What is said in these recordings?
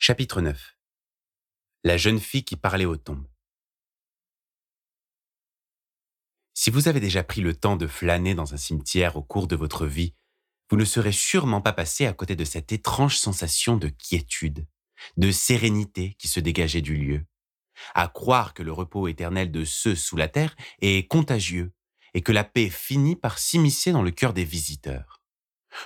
Chapitre 9 La jeune fille qui parlait aux tombes. Si vous avez déjà pris le temps de flâner dans un cimetière au cours de votre vie, vous ne serez sûrement pas passé à côté de cette étrange sensation de quiétude, de sérénité qui se dégageait du lieu. À croire que le repos éternel de ceux sous la terre est contagieux et que la paix finit par s'immiscer dans le cœur des visiteurs.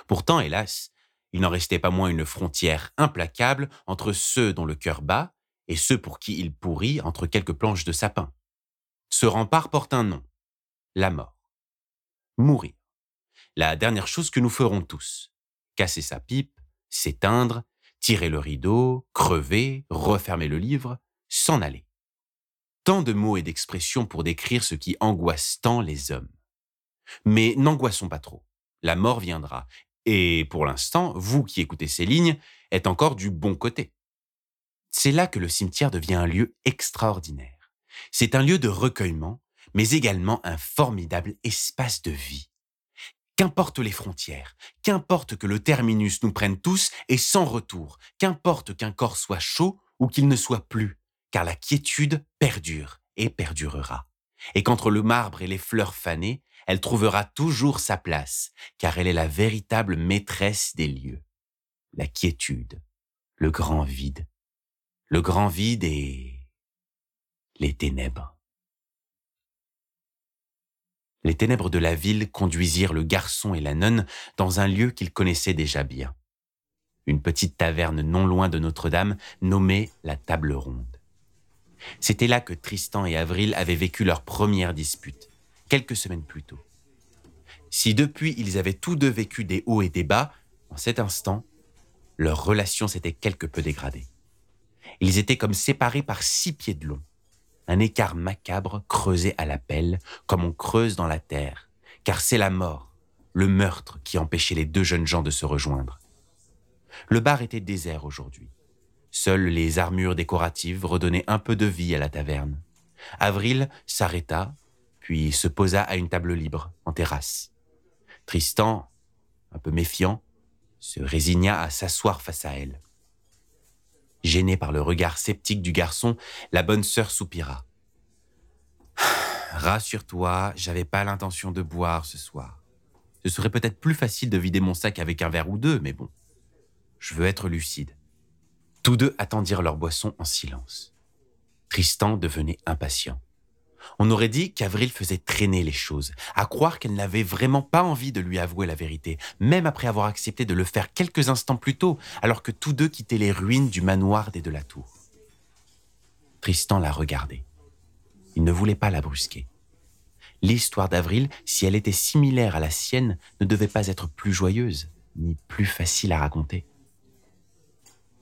Pourtant, hélas, il n'en restait pas moins une frontière implacable entre ceux dont le cœur bat et ceux pour qui il pourrit entre quelques planches de sapin. Ce rempart porte un nom, la mort. Mourir. La dernière chose que nous ferons tous. Casser sa pipe, s'éteindre, tirer le rideau, crever, refermer le livre, s'en aller. Tant de mots et d'expressions pour décrire ce qui angoisse tant les hommes. Mais n'angoissons pas trop. La mort viendra. Et pour l'instant, vous qui écoutez ces lignes êtes encore du bon côté. C'est là que le cimetière devient un lieu extraordinaire. C'est un lieu de recueillement, mais également un formidable espace de vie. Qu'importe les frontières, qu'importe que le terminus nous prenne tous et sans retour, qu'importe qu'un corps soit chaud ou qu'il ne soit plus, car la quiétude perdure et perdurera. Et qu'entre le marbre et les fleurs fanées, elle trouvera toujours sa place, car elle est la véritable maîtresse des lieux. La quiétude, le grand vide. Le grand vide et les ténèbres. Les ténèbres de la ville conduisirent le garçon et la nonne dans un lieu qu'ils connaissaient déjà bien. Une petite taverne non loin de Notre-Dame nommée la Table Ronde. C'était là que Tristan et Avril avaient vécu leur première dispute, quelques semaines plus tôt. Si depuis ils avaient tous deux vécu des hauts et des bas, en cet instant, leur relation s'était quelque peu dégradée. Ils étaient comme séparés par six pieds de long un écart macabre creusé à la pelle, comme on creuse dans la terre, car c'est la mort, le meurtre qui empêchait les deux jeunes gens de se rejoindre. Le bar était désert aujourd'hui. Seules les armures décoratives redonnaient un peu de vie à la taverne. Avril s'arrêta, puis se posa à une table libre, en terrasse. Tristan, un peu méfiant, se résigna à s'asseoir face à elle. Gênée par le regard sceptique du garçon, la bonne sœur soupira. Rassure-toi, j'avais pas l'intention de boire ce soir. Ce serait peut-être plus facile de vider mon sac avec un verre ou deux, mais bon. Je veux être lucide. Tous deux attendirent leur boisson en silence. Tristan devenait impatient. On aurait dit qu'Avril faisait traîner les choses, à croire qu'elle n'avait vraiment pas envie de lui avouer la vérité, même après avoir accepté de le faire quelques instants plus tôt, alors que tous deux quittaient les ruines du manoir des de la tour. Tristan la regardait. Il ne voulait pas la brusquer. L'histoire d'Avril, si elle était similaire à la sienne, ne devait pas être plus joyeuse, ni plus facile à raconter.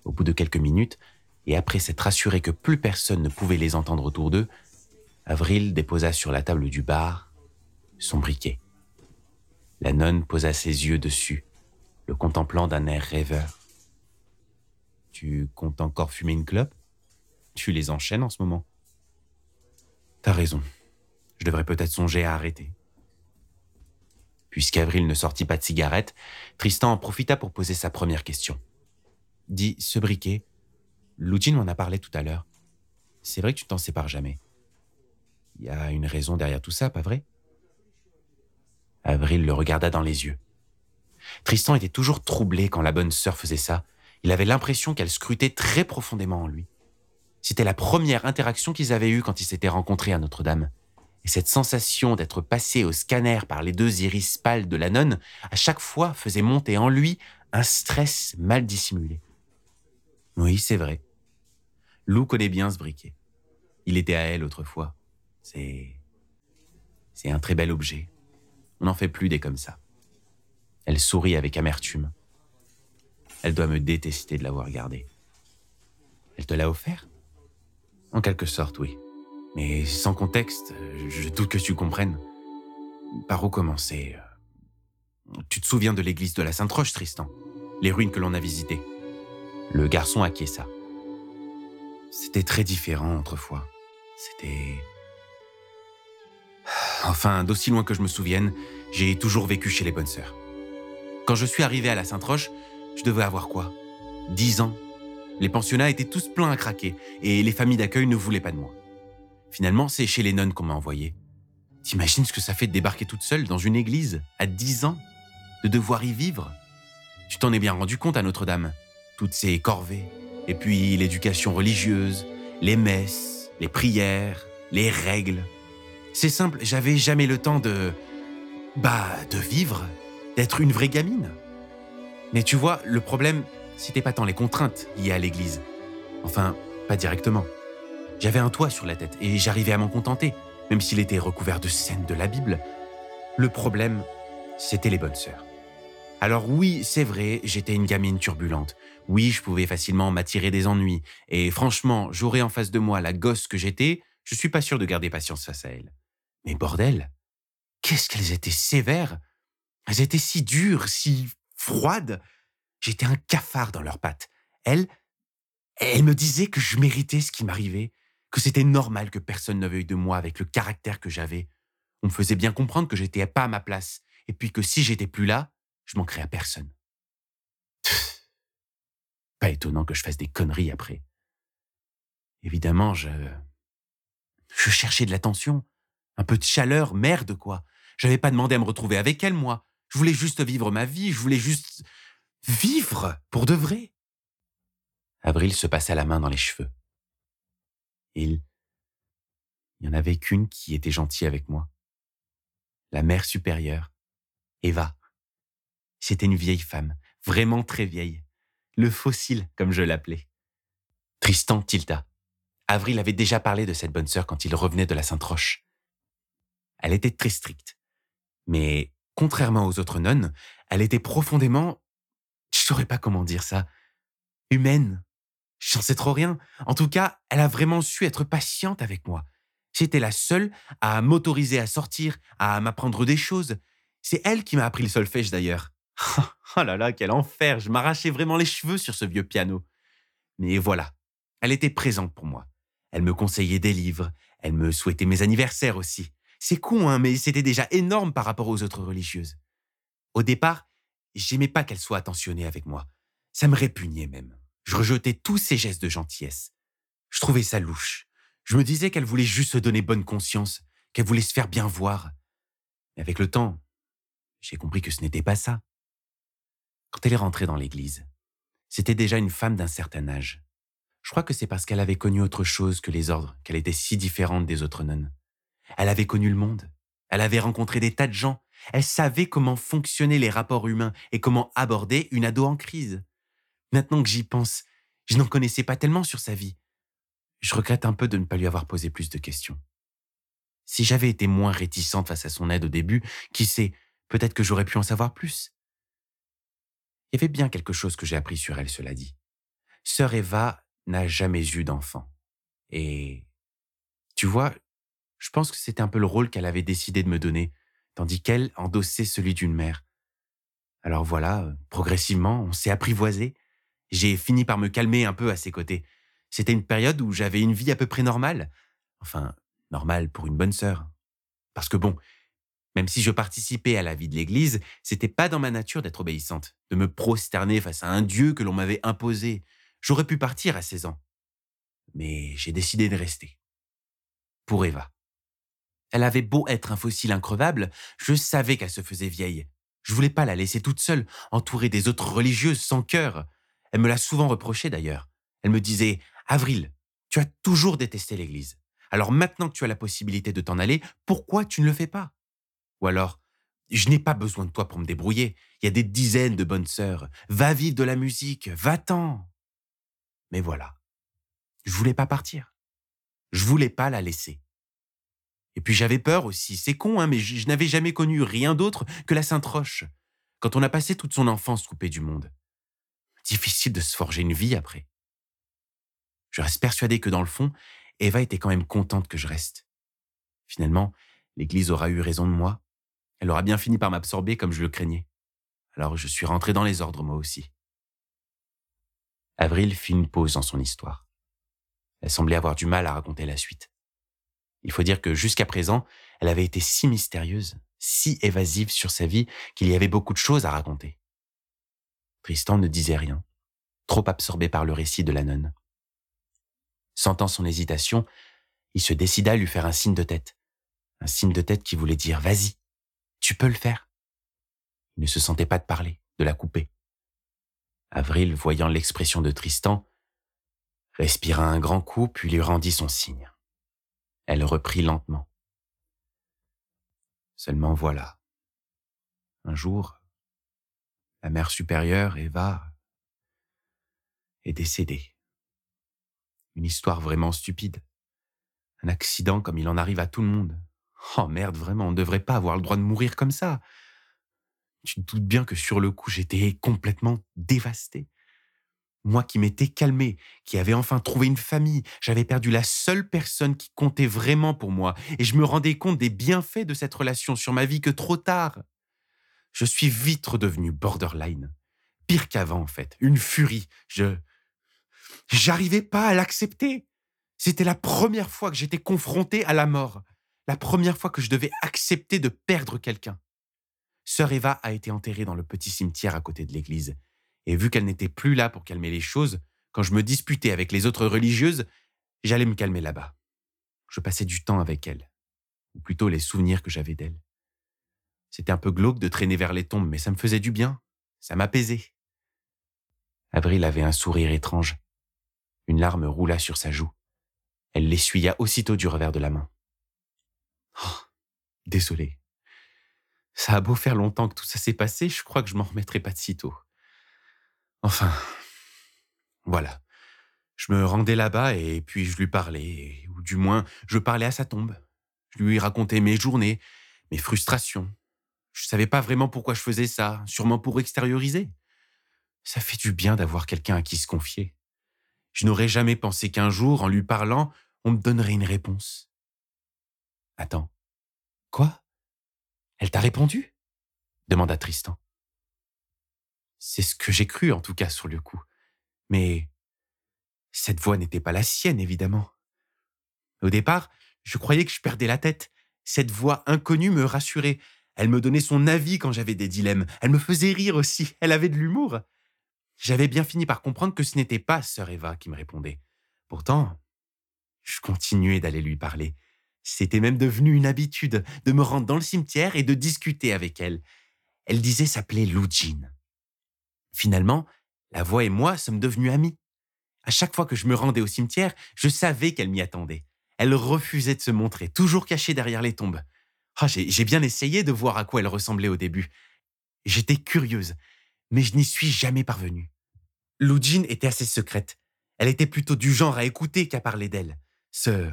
Au bout de quelques minutes, et après s'être assuré que plus personne ne pouvait les entendre autour d'eux, Avril déposa sur la table du bar son briquet. La nonne posa ses yeux dessus, le contemplant d'un air rêveur. Tu comptes encore fumer une clope? Tu les enchaînes en ce moment? T'as raison. Je devrais peut-être songer à arrêter. Puisqu'Avril ne sortit pas de cigarette, Tristan en profita pour poser sa première question. Dis, ce briquet, Loudine m'en a parlé tout à l'heure. C'est vrai que tu t'en sépares jamais. Il y a une raison derrière tout ça, pas vrai? Avril le regarda dans les yeux. Tristan était toujours troublé quand la bonne sœur faisait ça. Il avait l'impression qu'elle scrutait très profondément en lui. C'était la première interaction qu'ils avaient eue quand ils s'étaient rencontrés à Notre-Dame. Et cette sensation d'être passé au scanner par les deux iris pâles de la nonne, à chaque fois faisait monter en lui un stress mal dissimulé. Oui, c'est vrai. Lou connaît bien ce briquet. Il était à elle autrefois. C'est. C'est un très bel objet. On n'en fait plus des comme ça. Elle sourit avec amertume. Elle doit me détester de l'avoir gardé. Elle te l'a offert? En quelque sorte, oui. Mais sans contexte, je doute que tu comprennes. Par où commencer Tu te souviens de l'église de la Sainte-Roche, Tristan? Les ruines que l'on a visitées? Le garçon acquiesça. C'était très différent autrefois. C'était Enfin, d'aussi loin que je me souvienne, j'ai toujours vécu chez les bonnes sœurs. Quand je suis arrivé à la Sainte-Roche, je devais avoir quoi? Dix ans Les pensionnats étaient tous pleins à craquer et les familles d'accueil ne voulaient pas de moi. Finalement, c'est chez les nonnes qu'on m'a envoyé. T'imagines ce que ça fait de débarquer toute seule dans une église à 10 ans De devoir y vivre? Tu t'en es bien rendu compte à Notre-Dame Toutes ces corvées, et puis l'éducation religieuse, les messes, les prières, les règles. C'est simple, j'avais jamais le temps de... Bah, de vivre, d'être une vraie gamine. Mais tu vois, le problème, c'était pas tant les contraintes liées à l'église. Enfin, pas directement. J'avais un toit sur la tête et j'arrivais à m'en contenter, même s'il était recouvert de scènes de la Bible. Le problème, c'était les bonnes sœurs. Alors oui, c'est vrai, j'étais une gamine turbulente. Oui, je pouvais facilement m'attirer des ennuis. Et franchement, j'aurais en face de moi la gosse que j'étais, je suis pas sûr de garder patience face à elle. Mais bordel, qu'est-ce qu'elles étaient sévères Elles étaient si dures, si froides. J'étais un cafard dans leurs pattes. Elles, elles me disaient que je méritais ce qui m'arrivait, que c'était normal que personne ne veuille de moi avec le caractère que j'avais. On me faisait bien comprendre que j'étais pas à ma place, et puis que si j'étais plus là, je manquerais à personne. Pas étonnant que je fasse des conneries après. Évidemment, je... Je cherchais de l'attention, un peu de chaleur, merde quoi. J'avais pas demandé à me retrouver avec elle, moi. Je voulais juste vivre ma vie, je voulais juste vivre pour de vrai. Avril se passa la main dans les cheveux. Il... Il n'y en avait qu'une qui était gentille avec moi. La mère supérieure, Eva. C'était une vieille femme, vraiment très vieille. Le fossile, comme je l'appelais. Tristan tilta. Avril avait déjà parlé de cette bonne sœur quand il revenait de la Sainte-Roche. Elle était très stricte. Mais, contrairement aux autres nonnes, elle était profondément... Je saurais pas comment dire ça. Humaine. J'en sais trop rien. En tout cas, elle a vraiment su être patiente avec moi. J'étais la seule à m'autoriser à sortir, à m'apprendre des choses. C'est elle qui m'a appris le solfège d'ailleurs. oh là là, quel enfer Je m'arrachais vraiment les cheveux sur ce vieux piano. Mais voilà, elle était présente pour moi. Elle me conseillait des livres, elle me souhaitait mes anniversaires aussi. C'est con, hein, mais c'était déjà énorme par rapport aux autres religieuses. Au départ, j'aimais pas qu'elle soit attentionnée avec moi. Ça me répugnait même. Je rejetais tous ces gestes de gentillesse. Je trouvais ça louche. Je me disais qu'elle voulait juste se donner bonne conscience, qu'elle voulait se faire bien voir. Mais avec le temps, j'ai compris que ce n'était pas ça. Quand elle est rentrée dans l'église, c'était déjà une femme d'un certain âge. Je crois que c'est parce qu'elle avait connu autre chose que les ordres qu'elle était si différente des autres nonnes. Elle avait connu le monde. Elle avait rencontré des tas de gens. Elle savait comment fonctionnaient les rapports humains et comment aborder une ado en crise. Maintenant que j'y pense, je n'en connaissais pas tellement sur sa vie. Je regrette un peu de ne pas lui avoir posé plus de questions. Si j'avais été moins réticente face à son aide au début, qui sait, peut-être que j'aurais pu en savoir plus. Il y avait bien quelque chose que j'ai appris sur elle, cela dit. Sœur Eva n'a jamais eu d'enfant. Et tu vois, je pense que c'était un peu le rôle qu'elle avait décidé de me donner, tandis qu'elle endossait celui d'une mère. Alors voilà, progressivement, on s'est apprivoisé. J'ai fini par me calmer un peu à ses côtés. C'était une période où j'avais une vie à peu près normale. Enfin, normale pour une bonne sœur. Parce que bon, même si je participais à la vie de l'Église, c'était pas dans ma nature d'être obéissante, de me prosterner face à un Dieu que l'on m'avait imposé. J'aurais pu partir à 16 ans. Mais j'ai décidé de rester. Pour Eva. Elle avait beau être un fossile increvable, je savais qu'elle se faisait vieille. Je voulais pas la laisser toute seule, entourée des autres religieuses sans cœur. Elle me l'a souvent reproché d'ailleurs. Elle me disait Avril, tu as toujours détesté l'Église. Alors maintenant que tu as la possibilité de t'en aller, pourquoi tu ne le fais pas Ou alors, je n'ai pas besoin de toi pour me débrouiller. Il y a des dizaines de bonnes sœurs. Va vivre de la musique, va-t'en. Mais voilà. Je voulais pas partir. Je voulais pas la laisser. Et puis j'avais peur aussi, c'est con, hein, mais je, n'avais jamais connu rien d'autre que la Sainte-Roche, quand on a passé toute son enfance coupée du monde. Difficile de se forger une vie après. Je reste persuadé que dans le fond, Eva était quand même contente que je reste. Finalement, l'Église aura eu raison de moi. Elle aura bien fini par m'absorber comme je le craignais. Alors je suis rentré dans les ordres moi aussi. Avril fit une pause dans son histoire. Elle semblait avoir du mal à raconter la suite. Il faut dire que jusqu'à présent, elle avait été si mystérieuse, si évasive sur sa vie qu'il y avait beaucoup de choses à raconter. Tristan ne disait rien, trop absorbé par le récit de la nonne. Sentant son hésitation, il se décida à lui faire un signe de tête. Un signe de tête qui voulait dire Vas-y, tu peux le faire. Il ne se sentait pas de parler, de la couper. Avril, voyant l'expression de Tristan, respira un grand coup puis lui rendit son signe. Elle reprit lentement. Seulement voilà. Un jour, la mère supérieure, Eva, est décédée. Une histoire vraiment stupide. Un accident comme il en arrive à tout le monde. Oh merde, vraiment, on ne devrait pas avoir le droit de mourir comme ça. Tu te doutes bien que sur le coup, j'étais complètement dévasté. Moi qui m'étais calmé, qui avais enfin trouvé une famille, j'avais perdu la seule personne qui comptait vraiment pour moi, et je me rendais compte des bienfaits de cette relation sur ma vie que trop tard. Je suis vite redevenu borderline. Pire qu'avant, en fait. Une furie. Je. J'arrivais pas à l'accepter. C'était la première fois que j'étais confronté à la mort. La première fois que je devais accepter de perdre quelqu'un. Sœur Eva a été enterrée dans le petit cimetière à côté de l'église. Et vu qu'elle n'était plus là pour calmer les choses, quand je me disputais avec les autres religieuses, j'allais me calmer là-bas. Je passais du temps avec elle, ou plutôt les souvenirs que j'avais d'elle. C'était un peu glauque de traîner vers les tombes, mais ça me faisait du bien, ça m'apaisait. Avril avait un sourire étrange. Une larme roula sur sa joue. Elle l'essuya aussitôt du revers de la main. Oh, désolé. Ça a beau faire longtemps que tout ça s'est passé, je crois que je m'en remettrai pas de sitôt. Enfin, voilà. Je me rendais là-bas et puis je lui parlais, ou du moins je parlais à sa tombe. Je lui racontais mes journées, mes frustrations. Je savais pas vraiment pourquoi je faisais ça, sûrement pour extérioriser. Ça fait du bien d'avoir quelqu'un à qui se confier. Je n'aurais jamais pensé qu'un jour, en lui parlant, on me donnerait une réponse. Attends. Quoi? Elle t'a répondu? demanda Tristan. C'est ce que j'ai cru, en tout cas, sur le coup. Mais cette voix n'était pas la sienne, évidemment. Au départ, je croyais que je perdais la tête. Cette voix inconnue me rassurait. Elle me donnait son avis quand j'avais des dilemmes. Elle me faisait rire aussi. Elle avait de l'humour. J'avais bien fini par comprendre que ce n'était pas sœur Eva qui me répondait. Pourtant, je continuais d'aller lui parler. C'était même devenu une habitude de me rendre dans le cimetière et de discuter avec elle. Elle disait s'appeler Lou Finalement, la voix et moi sommes devenus amis. À chaque fois que je me rendais au cimetière, je savais qu'elle m'y attendait. Elle refusait de se montrer, toujours cachée derrière les tombes. Ah, j'ai bien essayé de voir à quoi elle ressemblait au début. J'étais curieuse, mais je n'y suis jamais parvenue. Lujin était assez secrète. Elle était plutôt du genre à écouter qu'à parler d'elle. Ce,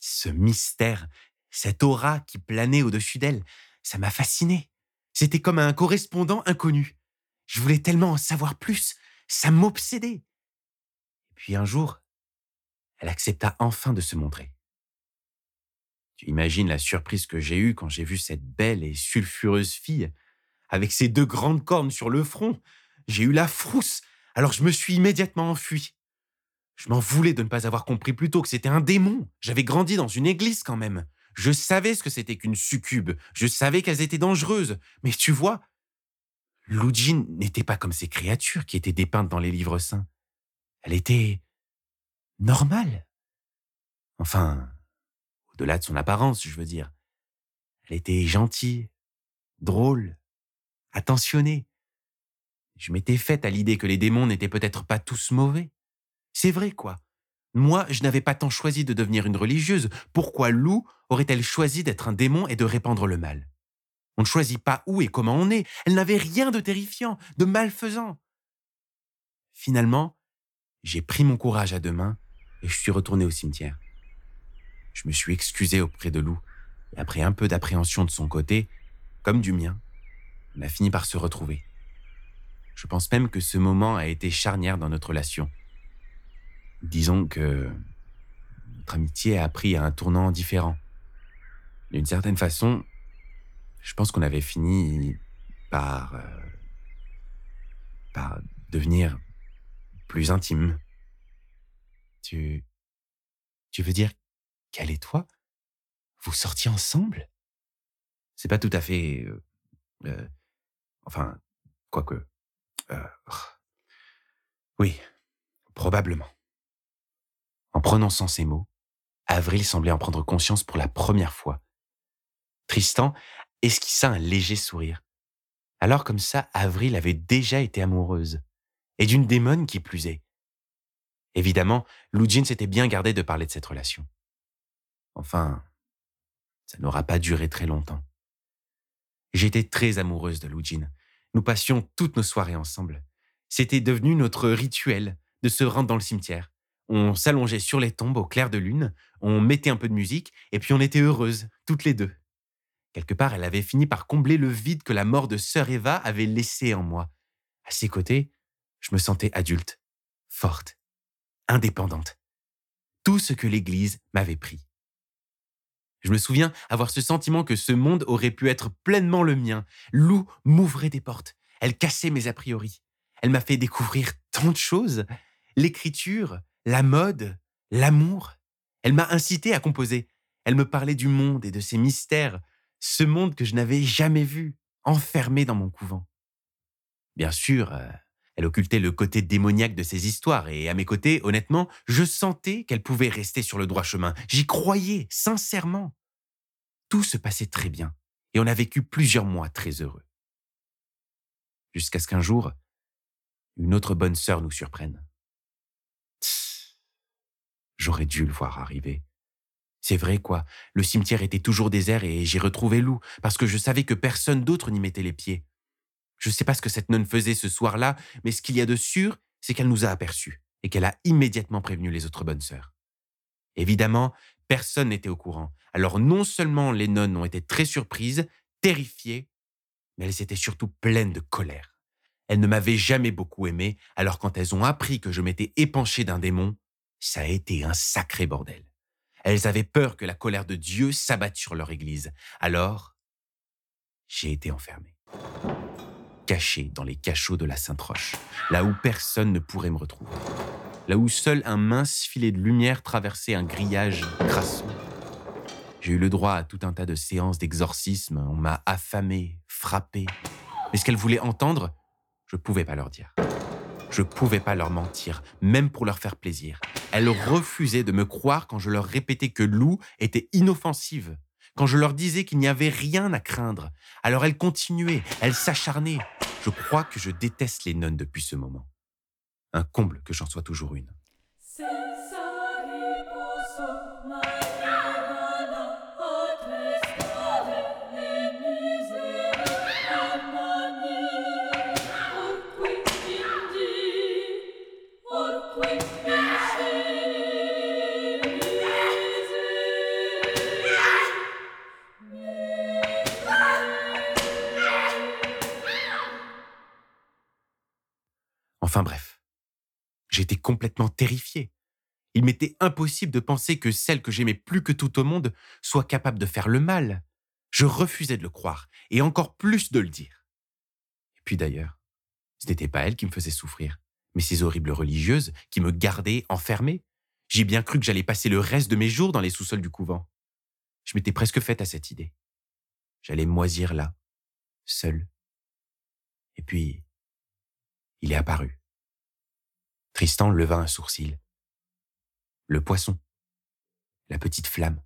ce mystère, cette aura qui planait au-dessus d'elle, ça m'a fasciné. C'était comme un correspondant inconnu. Je voulais tellement en savoir plus. Ça m'obsédait. Et puis un jour, elle accepta enfin de se montrer. Tu imagines la surprise que j'ai eue quand j'ai vu cette belle et sulfureuse fille, avec ses deux grandes cornes sur le front. J'ai eu la frousse, alors je me suis immédiatement enfui. Je m'en voulais de ne pas avoir compris plus tôt que c'était un démon. J'avais grandi dans une église quand même. Je savais ce que c'était qu'une succube. Je savais qu'elles étaient dangereuses. Mais tu vois, Lujin n'était pas comme ces créatures qui étaient dépeintes dans les livres saints. Elle était normale. Enfin, au-delà de son apparence, je veux dire. Elle était gentille, drôle, attentionnée. Je m'étais faite à l'idée que les démons n'étaient peut-être pas tous mauvais. C'est vrai, quoi. Moi, je n'avais pas tant choisi de devenir une religieuse. Pourquoi Lou aurait-elle choisi d'être un démon et de répandre le mal? On ne choisit pas où et comment on est. Elle n'avait rien de terrifiant, de malfaisant. Finalement, j'ai pris mon courage à deux mains et je suis retourné au cimetière. Je me suis excusé auprès de Lou, et après un peu d'appréhension de son côté, comme du mien, on a fini par se retrouver. Je pense même que ce moment a été charnière dans notre relation. Disons que notre amitié a pris un tournant différent. D'une certaine façon, je pense qu'on avait fini par, euh, par devenir plus intime. Tu, tu veux dire qu'elle et toi, vous sortiez ensemble? C'est pas tout à fait, euh, euh, enfin, quoique. Oui, probablement. En prononçant ces mots, Avril semblait en prendre conscience pour la première fois. Tristan esquissa un léger sourire. Alors comme ça, Avril avait déjà été amoureuse, et d'une démone qui plus est. Évidemment, Lujin s'était bien gardé de parler de cette relation. Enfin, ça n'aura pas duré très longtemps. J'étais très amoureuse de Lujin. Nous passions toutes nos soirées ensemble. C'était devenu notre rituel de se rendre dans le cimetière. On s'allongeait sur les tombes au clair de lune, on mettait un peu de musique, et puis on était heureuses, toutes les deux. Quelque part, elle avait fini par combler le vide que la mort de sœur Eva avait laissé en moi. À ses côtés, je me sentais adulte, forte, indépendante. Tout ce que l'Église m'avait pris. Je me souviens avoir ce sentiment que ce monde aurait pu être pleinement le mien. Lou m'ouvrait des portes. Elle cassait mes a priori. Elle m'a fait découvrir tant de choses. L'écriture, la mode, l'amour. Elle m'a incité à composer. Elle me parlait du monde et de ses mystères, ce monde que je n'avais jamais vu, enfermé dans mon couvent. Bien sûr, euh, elle occultait le côté démoniaque de ses histoires, et à mes côtés, honnêtement, je sentais qu'elle pouvait rester sur le droit chemin. J'y croyais, sincèrement. Tout se passait très bien, et on a vécu plusieurs mois très heureux. Jusqu'à ce qu'un jour, une autre bonne sœur nous surprenne. J'aurais dû le voir arriver. C'est vrai, quoi. Le cimetière était toujours désert et j'ai retrouvé Lou, parce que je savais que personne d'autre n'y mettait les pieds. Je sais pas ce que cette nonne faisait ce soir-là, mais ce qu'il y a de sûr, c'est qu'elle nous a aperçus et qu'elle a immédiatement prévenu les autres bonnes sœurs. Évidemment, personne n'était au courant. Alors non seulement les nonnes ont été très surprises, terrifiées, mais elles étaient surtout pleines de colère. Elles ne m'avaient jamais beaucoup aimé, alors quand elles ont appris que je m'étais épanché d'un démon, ça a été un sacré bordel. Elles avaient peur que la colère de Dieu s'abatte sur leur église. Alors, j'ai été enfermé caché dans les cachots de la Sainte-Roche, là où personne ne pourrait me retrouver, là où seul un mince filet de lumière traversait un grillage crasseux. J'ai eu le droit à tout un tas de séances d'exorcisme, on m'a affamé, frappé. Mais ce qu'elles voulaient entendre, je ne pouvais pas leur dire. Je pouvais pas leur mentir, même pour leur faire plaisir. Elles refusaient de me croire quand je leur répétais que Lou était inoffensive, quand je leur disais qu'il n'y avait rien à craindre. Alors elles continuaient, elles s'acharnaient. Je crois que je déteste les nonnes depuis ce moment. Un comble que j'en sois toujours une. Complètement terrifié. Il m'était impossible de penser que celle que j'aimais plus que tout au monde soit capable de faire le mal. Je refusais de le croire, et encore plus de le dire. Et puis d'ailleurs, ce n'était pas elle qui me faisait souffrir, mais ces horribles religieuses qui me gardaient enfermé. J'ai bien cru que j'allais passer le reste de mes jours dans les sous-sols du couvent. Je m'étais presque faite à cette idée. J'allais moisir là, seul. Et puis, il est apparu. Tristan leva un sourcil. Le poisson. La petite flamme.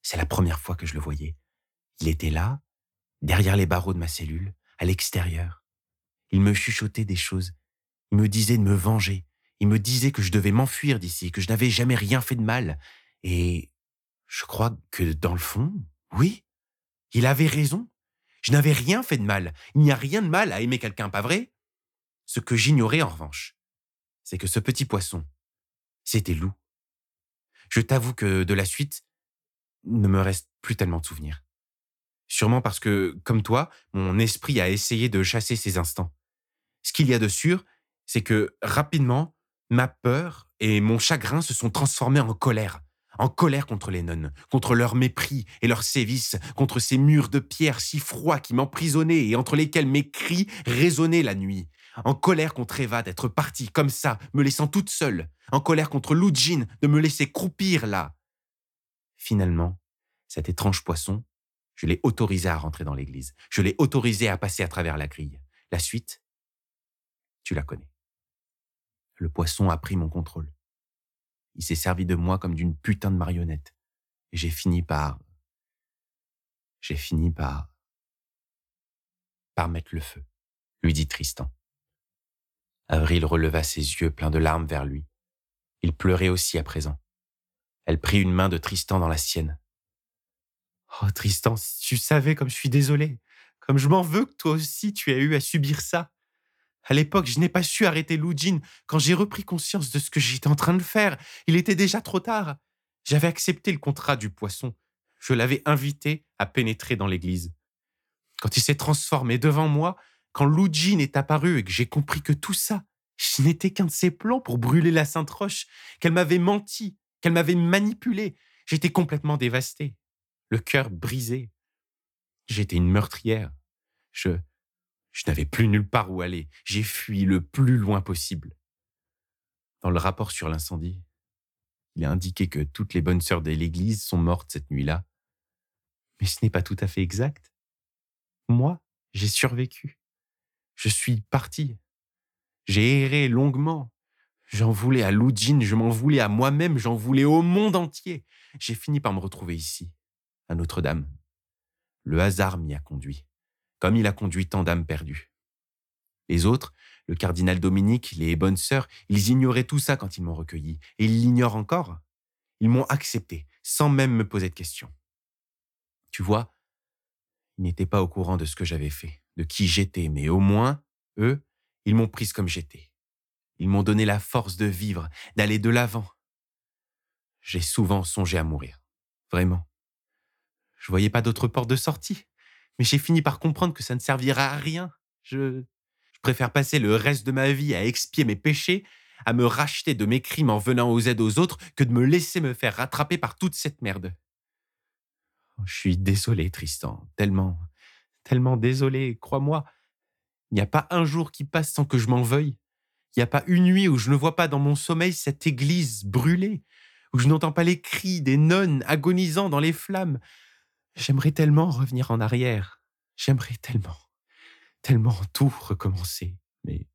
C'est la première fois que je le voyais. Il était là, derrière les barreaux de ma cellule, à l'extérieur. Il me chuchotait des choses. Il me disait de me venger. Il me disait que je devais m'enfuir d'ici, que je n'avais jamais rien fait de mal. Et je crois que dans le fond, oui, il avait raison. Je n'avais rien fait de mal. Il n'y a rien de mal à aimer quelqu'un, pas vrai? Ce que j'ignorais en revanche, c'est que ce petit poisson, c'était Lou. Je t'avoue que de la suite, ne me reste plus tellement de souvenirs. Sûrement parce que, comme toi, mon esprit a essayé de chasser ces instants. Ce qu'il y a de sûr, c'est que rapidement, ma peur et mon chagrin se sont transformés en colère. En colère contre les nonnes, contre leur mépris et leurs sévices, contre ces murs de pierre si froids qui m'emprisonnaient et entre lesquels mes cris résonnaient la nuit, en colère contre Eva d'être partie comme ça, me laissant toute seule, en colère contre Lujin de me laisser croupir là. Finalement, cet étrange poisson, je l'ai autorisé à rentrer dans l'église. Je l'ai autorisé à passer à travers la grille. La suite, tu la connais. Le poisson a pris mon contrôle. Il s'est servi de moi comme d'une putain de marionnette. Et j'ai fini par... J'ai fini par... par mettre le feu, lui dit Tristan. Avril releva ses yeux pleins de larmes vers lui. Il pleurait aussi à présent. Elle prit une main de Tristan dans la sienne. Oh Tristan, si tu savais comme je suis désolé, comme je m'en veux que toi aussi tu aies eu à subir ça. À l'époque, je n'ai pas su arrêter Lujin. Quand j'ai repris conscience de ce que j'étais en train de faire, il était déjà trop tard. J'avais accepté le contrat du poisson. Je l'avais invité à pénétrer dans l'église. Quand il s'est transformé devant moi, quand Lujin est apparu et que j'ai compris que tout ça, ce n'était qu'un de ses plans pour brûler la Sainte Roche, qu'elle m'avait menti, qu'elle m'avait manipulé, j'étais complètement dévasté, le cœur brisé. J'étais une meurtrière. Je, je n'avais plus nulle part où aller. J'ai fui le plus loin possible. Dans le rapport sur l'incendie, il est indiqué que toutes les bonnes sœurs de l'Église sont mortes cette nuit-là. Mais ce n'est pas tout à fait exact. Moi, j'ai survécu. Je suis parti. J'ai erré longuement. J'en voulais à Loudjin, je m'en voulais à moi-même, j'en voulais au monde entier. J'ai fini par me retrouver ici, à Notre-Dame. Le hasard m'y a conduit comme il a conduit tant d'âmes perdues. Les autres, le cardinal Dominique, les bonnes sœurs, ils ignoraient tout ça quand ils m'ont recueilli, et ils l'ignorent encore. Ils m'ont accepté, sans même me poser de questions. Tu vois, ils n'étaient pas au courant de ce que j'avais fait, de qui j'étais, mais au moins, eux, ils m'ont prise comme j'étais. Ils m'ont donné la force de vivre, d'aller de l'avant. J'ai souvent songé à mourir. Vraiment. Je voyais pas d'autre porte de sortie mais j'ai fini par comprendre que ça ne servira à rien. Je, préfère passer le reste de ma vie à expier mes péchés, à me racheter de mes crimes en venant aux aides aux autres, que de me laisser me faire rattraper par toute cette merde. Oh, je suis désolé, Tristan, tellement, tellement désolé, crois-moi. Il n'y a pas un jour qui passe sans que je m'en veuille. Il n'y a pas une nuit où je ne vois pas dans mon sommeil cette église brûlée, où je n'entends pas les cris des nonnes agonisant dans les flammes, J'aimerais tellement revenir en arrière. J'aimerais tellement, tellement tout recommencer. Mais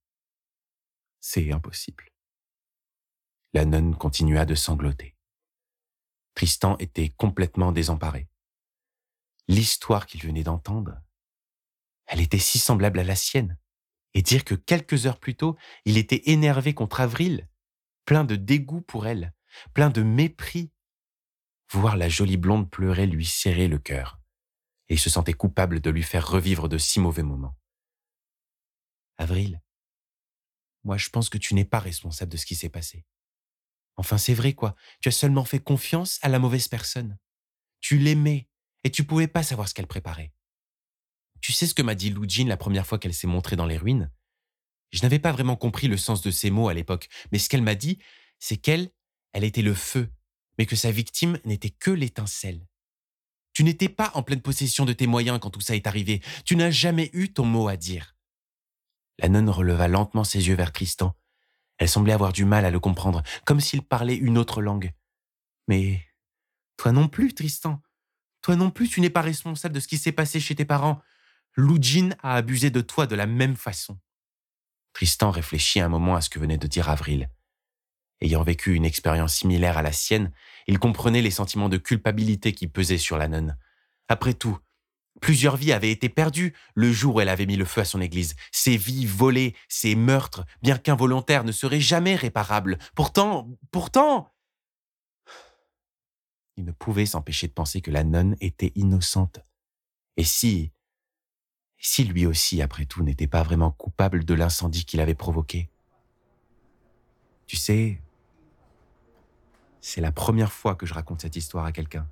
c'est impossible. La nonne continua de sangloter. Tristan était complètement désemparé. L'histoire qu'il venait d'entendre, elle était si semblable à la sienne. Et dire que quelques heures plus tôt, il était énervé contre Avril, plein de dégoût pour elle, plein de mépris Voir la jolie blonde pleurer lui serrait le cœur, et il se sentait coupable de lui faire revivre de si mauvais moments. Avril, moi je pense que tu n'es pas responsable de ce qui s'est passé. Enfin c'est vrai quoi, tu as seulement fait confiance à la mauvaise personne. Tu l'aimais, et tu pouvais pas savoir ce qu'elle préparait. Tu sais ce que m'a dit Lou Jean la première fois qu'elle s'est montrée dans les ruines? Je n'avais pas vraiment compris le sens de ces mots à l'époque, mais ce qu'elle m'a dit, c'est qu'elle, elle était le feu mais que sa victime n'était que l'étincelle. Tu n'étais pas en pleine possession de tes moyens quand tout ça est arrivé. Tu n'as jamais eu ton mot à dire. La nonne releva lentement ses yeux vers Tristan. Elle semblait avoir du mal à le comprendre, comme s'il parlait une autre langue. Mais toi non plus, Tristan. Toi non plus, tu n'es pas responsable de ce qui s'est passé chez tes parents. Lujin a abusé de toi de la même façon. Tristan réfléchit un moment à ce que venait de dire Avril. Ayant vécu une expérience similaire à la sienne, il comprenait les sentiments de culpabilité qui pesaient sur la nonne. Après tout, plusieurs vies avaient été perdues le jour où elle avait mis le feu à son église. Ces vies volées, ces meurtres, bien qu'involontaires, ne seraient jamais réparables. Pourtant, pourtant... Il ne pouvait s'empêcher de penser que la nonne était innocente. Et si... Si lui aussi, après tout, n'était pas vraiment coupable de l'incendie qu'il avait provoqué Tu sais, c'est la première fois que je raconte cette histoire à quelqu'un.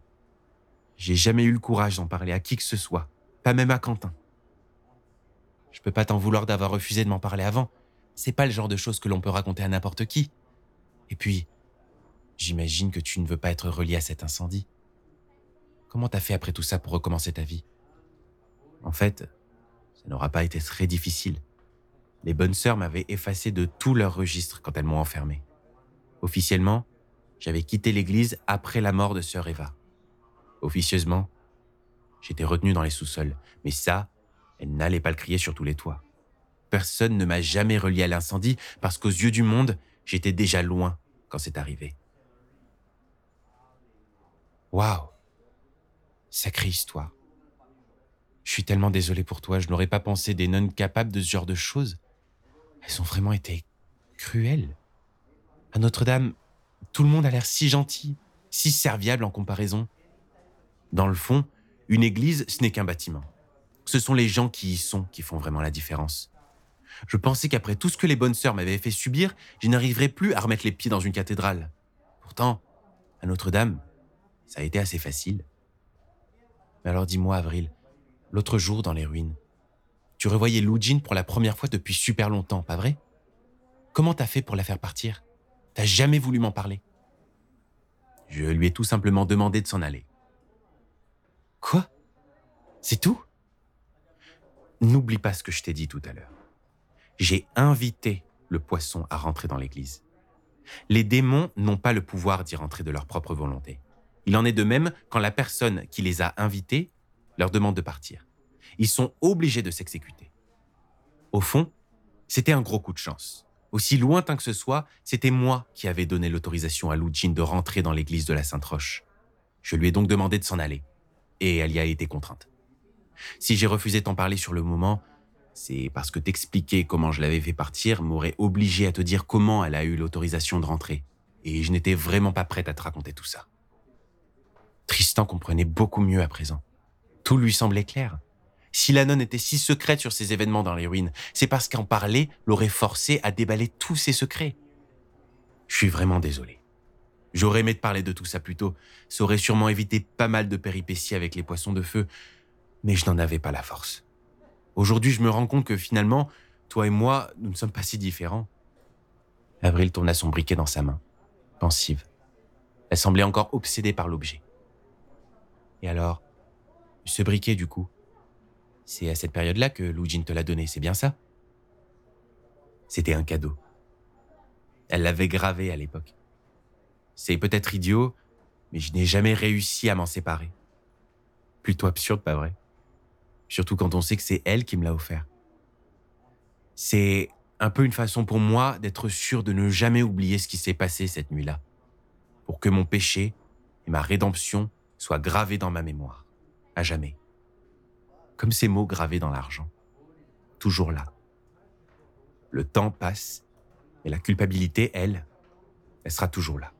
J'ai jamais eu le courage d'en parler à qui que ce soit, pas même à Quentin. Je peux pas t'en vouloir d'avoir refusé de m'en parler avant. C'est pas le genre de choses que l'on peut raconter à n'importe qui. Et puis, j'imagine que tu ne veux pas être relié à cet incendie. Comment t'as fait après tout ça pour recommencer ta vie? En fait, ça n'aura pas été très difficile. Les bonnes sœurs m'avaient effacé de tous leurs registres quand elles m'ont enfermé. Officiellement, j'avais quitté l'église après la mort de sœur Eva. Officieusement, j'étais retenu dans les sous-sols, mais ça, elle n'allait pas le crier sur tous les toits. Personne ne m'a jamais relié à l'incendie parce qu'aux yeux du monde, j'étais déjà loin quand c'est arrivé. Waouh Sacrée histoire. Je suis tellement désolé pour toi, je n'aurais pas pensé des nonnes capables de ce genre de choses. Elles ont vraiment été cruelles. À Notre-Dame, tout le monde a l'air si gentil, si serviable en comparaison. Dans le fond, une église, ce n'est qu'un bâtiment. Ce sont les gens qui y sont qui font vraiment la différence. Je pensais qu'après tout ce que les bonnes sœurs m'avaient fait subir, je n'arriverais plus à remettre les pieds dans une cathédrale. Pourtant, à Notre-Dame, ça a été assez facile. Mais alors dis-moi, Avril, l'autre jour dans les ruines, tu revoyais Lou pour la première fois depuis super longtemps, pas vrai? Comment t'as fait pour la faire partir? T'as jamais voulu m'en parler? Je lui ai tout simplement demandé de s'en aller. Quoi? C'est tout? N'oublie pas ce que je t'ai dit tout à l'heure. J'ai invité le poisson à rentrer dans l'église. Les démons n'ont pas le pouvoir d'y rentrer de leur propre volonté. Il en est de même quand la personne qui les a invités leur demande de partir. Ils sont obligés de s'exécuter. Au fond, c'était un gros coup de chance. Aussi lointain que ce soit, c'était moi qui avais donné l'autorisation à Lujin de rentrer dans l'église de la Sainte-Roche. Je lui ai donc demandé de s'en aller, et elle y a été contrainte. Si j'ai refusé t'en parler sur le moment, c'est parce que t'expliquer comment je l'avais fait partir m'aurait obligé à te dire comment elle a eu l'autorisation de rentrer, et je n'étais vraiment pas prête à te raconter tout ça. Tristan comprenait beaucoup mieux à présent. Tout lui semblait clair. Si la nonne était si secrète sur ces événements dans les ruines, c'est parce qu'en parler l'aurait forcé à déballer tous ses secrets. Je suis vraiment désolé. J'aurais aimé te parler de tout ça plus tôt. Ça aurait sûrement évité pas mal de péripéties avec les poissons de feu, mais je n'en avais pas la force. Aujourd'hui, je me rends compte que finalement, toi et moi, nous ne sommes pas si différents. Avril tourna son briquet dans sa main, pensive. Elle semblait encore obsédée par l'objet. Et alors, ce briquet, du coup, c'est à cette période-là que Lou te l'a donné, c'est bien ça? C'était un cadeau. Elle l'avait gravé à l'époque. C'est peut-être idiot, mais je n'ai jamais réussi à m'en séparer. Plutôt absurde, pas vrai? Surtout quand on sait que c'est elle qui me l'a offert. C'est un peu une façon pour moi d'être sûr de ne jamais oublier ce qui s'est passé cette nuit-là. Pour que mon péché et ma rédemption soient gravés dans ma mémoire à jamais. Comme ces mots gravés dans l'argent. Toujours là. Le temps passe, et la culpabilité, elle, elle sera toujours là.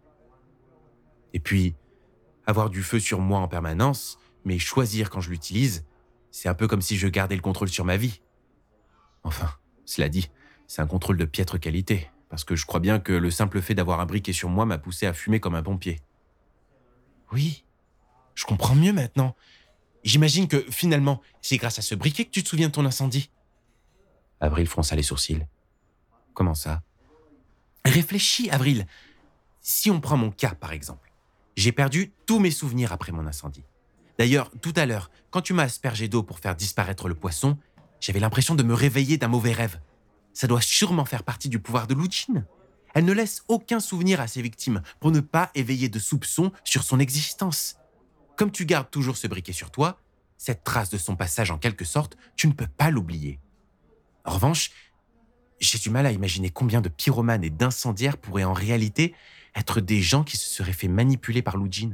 Et puis, avoir du feu sur moi en permanence, mais choisir quand je l'utilise, c'est un peu comme si je gardais le contrôle sur ma vie. Enfin, cela dit, c'est un contrôle de piètre qualité, parce que je crois bien que le simple fait d'avoir un briquet sur moi m'a poussé à fumer comme un pompier. Oui, je comprends mieux maintenant. J'imagine que finalement, c'est grâce à ce briquet que tu te souviens de ton incendie. Avril fronça les sourcils. Comment ça? Réfléchis, Avril. Si on prend mon cas, par exemple, j'ai perdu tous mes souvenirs après mon incendie. D'ailleurs, tout à l'heure, quand tu m'as aspergé d'eau pour faire disparaître le poisson, j'avais l'impression de me réveiller d'un mauvais rêve. Ça doit sûrement faire partie du pouvoir de Lucine. Elle ne laisse aucun souvenir à ses victimes pour ne pas éveiller de soupçons sur son existence. Comme tu gardes toujours ce briquet sur toi, cette trace de son passage en quelque sorte, tu ne peux pas l'oublier. En revanche, j'ai du mal à imaginer combien de pyromanes et d'incendiaires pourraient en réalité être des gens qui se seraient fait manipuler par Lujin.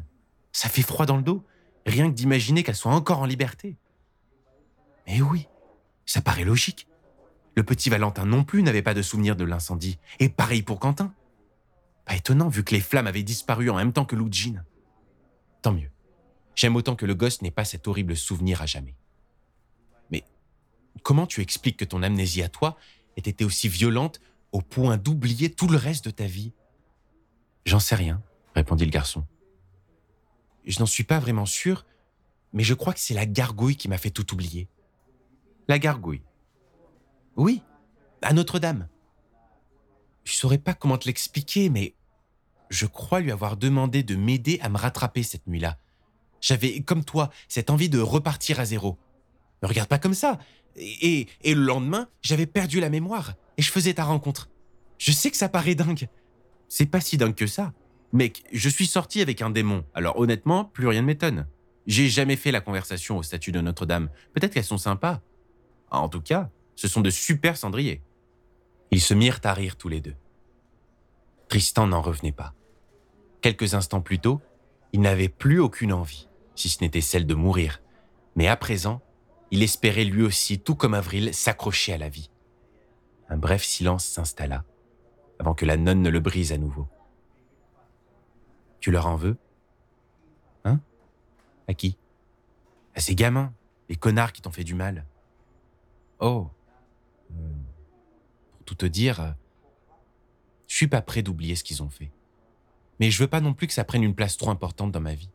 Ça fait froid dans le dos, rien que d'imaginer qu'elle soit encore en liberté. Mais oui, ça paraît logique. Le petit Valentin non plus n'avait pas de souvenir de l'incendie, et pareil pour Quentin. Pas étonnant vu que les flammes avaient disparu en même temps que Lujin. Tant mieux. J'aime autant que le gosse n'ait pas cet horrible souvenir à jamais. Mais comment tu expliques que ton amnésie à toi ait été aussi violente au point d'oublier tout le reste de ta vie? J'en sais rien, répondit le garçon. Je n'en suis pas vraiment sûr, mais je crois que c'est la gargouille qui m'a fait tout oublier. La gargouille? Oui, à Notre-Dame. Je saurais pas comment te l'expliquer, mais je crois lui avoir demandé de m'aider à me rattraper cette nuit-là. J'avais, comme toi, cette envie de repartir à zéro. Ne regarde pas comme ça. Et, et, le lendemain, j'avais perdu la mémoire et je faisais ta rencontre. Je sais que ça paraît dingue. C'est pas si dingue que ça. Mec, je suis sorti avec un démon. Alors honnêtement, plus rien ne m'étonne. J'ai jamais fait la conversation aux statues de Notre-Dame. Peut-être qu'elles sont sympas. En tout cas, ce sont de super cendriers. Ils se mirent à rire tous les deux. Tristan n'en revenait pas. Quelques instants plus tôt, il n'avait plus aucune envie, si ce n'était celle de mourir. Mais à présent, il espérait lui aussi, tout comme Avril, s'accrocher à la vie. Un bref silence s'installa, avant que la nonne ne le brise à nouveau. Tu leur en veux? Hein? À qui? À ces gamins, les connards qui t'ont fait du mal. Oh euh, Pour tout te dire, je suis pas prêt d'oublier ce qu'ils ont fait. Mais je veux pas non plus que ça prenne une place trop importante dans ma vie.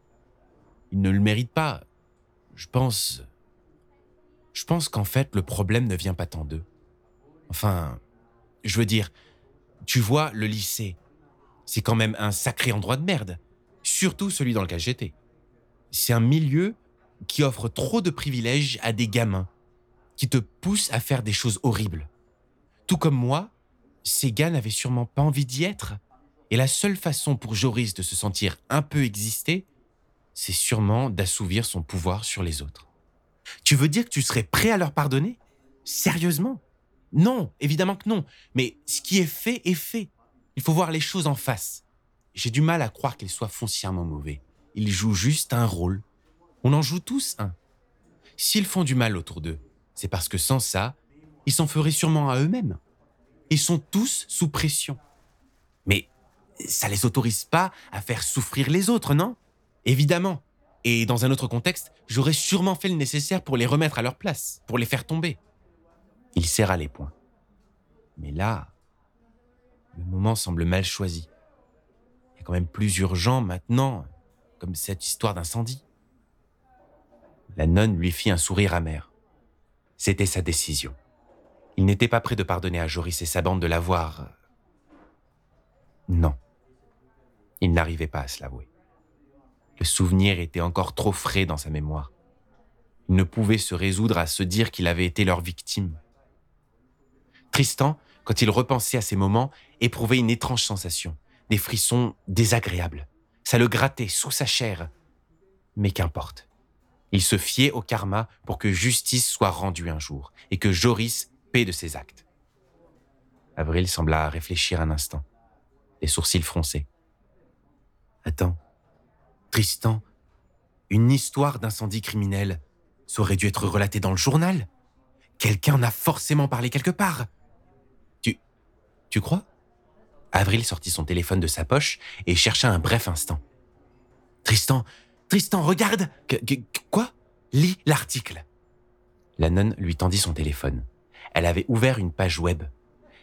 Ils ne le méritent pas. Je pense. Je pense qu'en fait, le problème ne vient pas tant d'eux. Enfin, je veux dire, tu vois, le lycée, c'est quand même un sacré endroit de merde. Surtout celui dans lequel j'étais. C'est un milieu qui offre trop de privilèges à des gamins, qui te poussent à faire des choses horribles. Tout comme moi, ces gars n'avaient sûrement pas envie d'y être. Et la seule façon pour Joris de se sentir un peu exister, c'est sûrement d'assouvir son pouvoir sur les autres. Tu veux dire que tu serais prêt à leur pardonner? Sérieusement? Non, évidemment que non. Mais ce qui est fait est fait. Il faut voir les choses en face. J'ai du mal à croire qu'ils soient foncièrement mauvais. Ils jouent juste un rôle. On en joue tous un. S'ils font du mal autour d'eux, c'est parce que sans ça, ils s'en feraient sûrement à eux-mêmes. Ils sont tous sous pression. Mais ça les autorise pas à faire souffrir les autres, non? Évidemment. Et dans un autre contexte, j'aurais sûrement fait le nécessaire pour les remettre à leur place, pour les faire tomber. Il serra les poings. Mais là, le moment semble mal choisi. Il y a quand même plus urgent maintenant, comme cette histoire d'incendie. La nonne lui fit un sourire amer. C'était sa décision. Il n'était pas prêt de pardonner à Joris et sa bande de l'avoir. Non. Il n'arrivait pas à se l'avouer. Le souvenir était encore trop frais dans sa mémoire. Il ne pouvait se résoudre à se dire qu'il avait été leur victime. Tristan, quand il repensait à ces moments, éprouvait une étrange sensation, des frissons désagréables. Ça le grattait sous sa chair. Mais qu'importe. Il se fiait au karma pour que justice soit rendue un jour et que Joris paie de ses actes. Avril sembla réfléchir un instant, les sourcils froncés. Attends, Tristan, une histoire d'incendie criminel, ça aurait dû être relaté dans le journal. Quelqu'un en a forcément parlé quelque part. Tu. Tu crois? Avril sortit son téléphone de sa poche et chercha un bref instant. Tristan, Tristan, regarde Quoi? Lis l'article. La nonne lui tendit son téléphone. Elle avait ouvert une page web.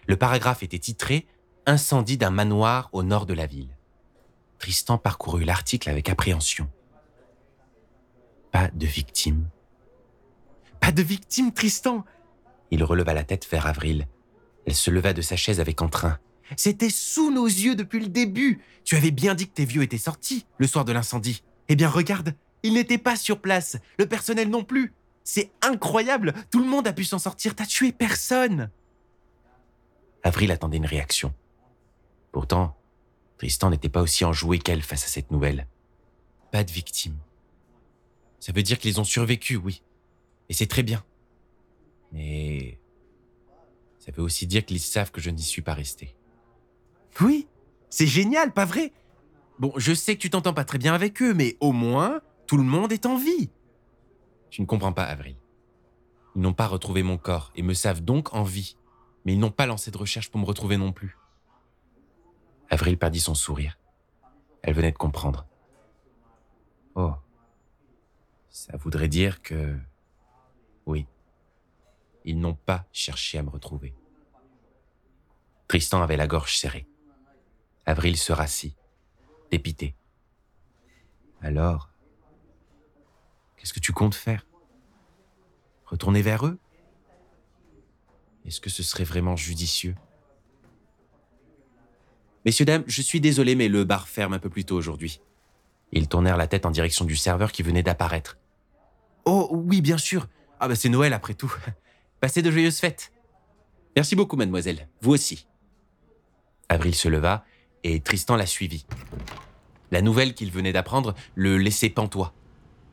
Le paragraphe était titré Incendie d'un manoir au nord de la ville. Tristan parcourut l'article avec appréhension. Pas de victime. Pas de victime, Tristan Il releva la tête vers Avril. Elle se leva de sa chaise avec entrain. C'était sous nos yeux depuis le début. Tu avais bien dit que tes vieux étaient sortis le soir de l'incendie. Eh bien, regarde, ils n'étaient pas sur place, le personnel non plus. C'est incroyable, tout le monde a pu s'en sortir, t'as tué personne. Avril attendait une réaction. Pourtant, Tristan n'était pas aussi enjoué qu'elle face à cette nouvelle. Pas de victimes. Ça veut dire qu'ils ont survécu, oui. Et c'est très bien. Mais ça veut aussi dire qu'ils savent que je n'y suis pas resté. Oui, c'est génial, pas vrai? Bon, je sais que tu t'entends pas très bien avec eux, mais au moins, tout le monde est en vie. Tu ne comprends pas, Avril. Ils n'ont pas retrouvé mon corps et me savent donc en vie, mais ils n'ont pas lancé de recherche pour me retrouver non plus. Avril perdit son sourire. Elle venait de comprendre. Oh. Ça voudrait dire que... Oui. Ils n'ont pas cherché à me retrouver. Tristan avait la gorge serrée. Avril se rassit, dépité. Alors, qu'est-ce que tu comptes faire? Retourner vers eux? Est-ce que ce serait vraiment judicieux? Messieurs, dames, je suis désolé, mais le bar ferme un peu plus tôt aujourd'hui. Ils tournèrent la tête en direction du serveur qui venait d'apparaître. Oh oui, bien sûr. Ah bah c'est Noël après tout. Passez de joyeuses fêtes. Merci beaucoup, mademoiselle. Vous aussi. Avril se leva et Tristan la suivit. La nouvelle qu'il venait d'apprendre le laissait pantois.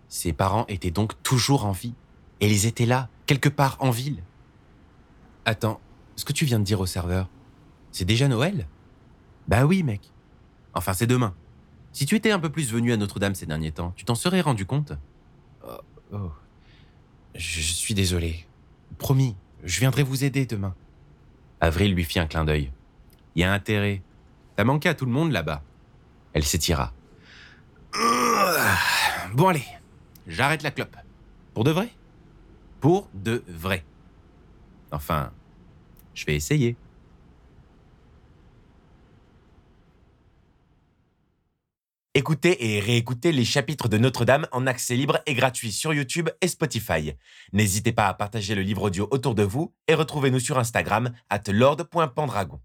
Ses parents étaient donc toujours en vie. Et ils étaient là, quelque part en ville. Attends, ce que tu viens de dire au serveur, c'est déjà Noël? Bah oui, mec. Enfin, c'est demain. Si tu étais un peu plus venu à Notre-Dame ces derniers temps, tu t'en serais rendu compte? Oh, oh. Je suis désolé. Promis, je viendrai vous aider demain. Avril lui fit un clin d'œil. Y a intérêt. T'as manqué à tout le monde là-bas. Elle s'étira. Bon allez, j'arrête la clope. Pour de vrai? Pour de vrai. Enfin, je vais essayer. Écoutez et réécoutez les chapitres de Notre-Dame en accès libre et gratuit sur YouTube et Spotify. N'hésitez pas à partager le livre audio autour de vous et retrouvez-nous sur Instagram at lord.pendragon.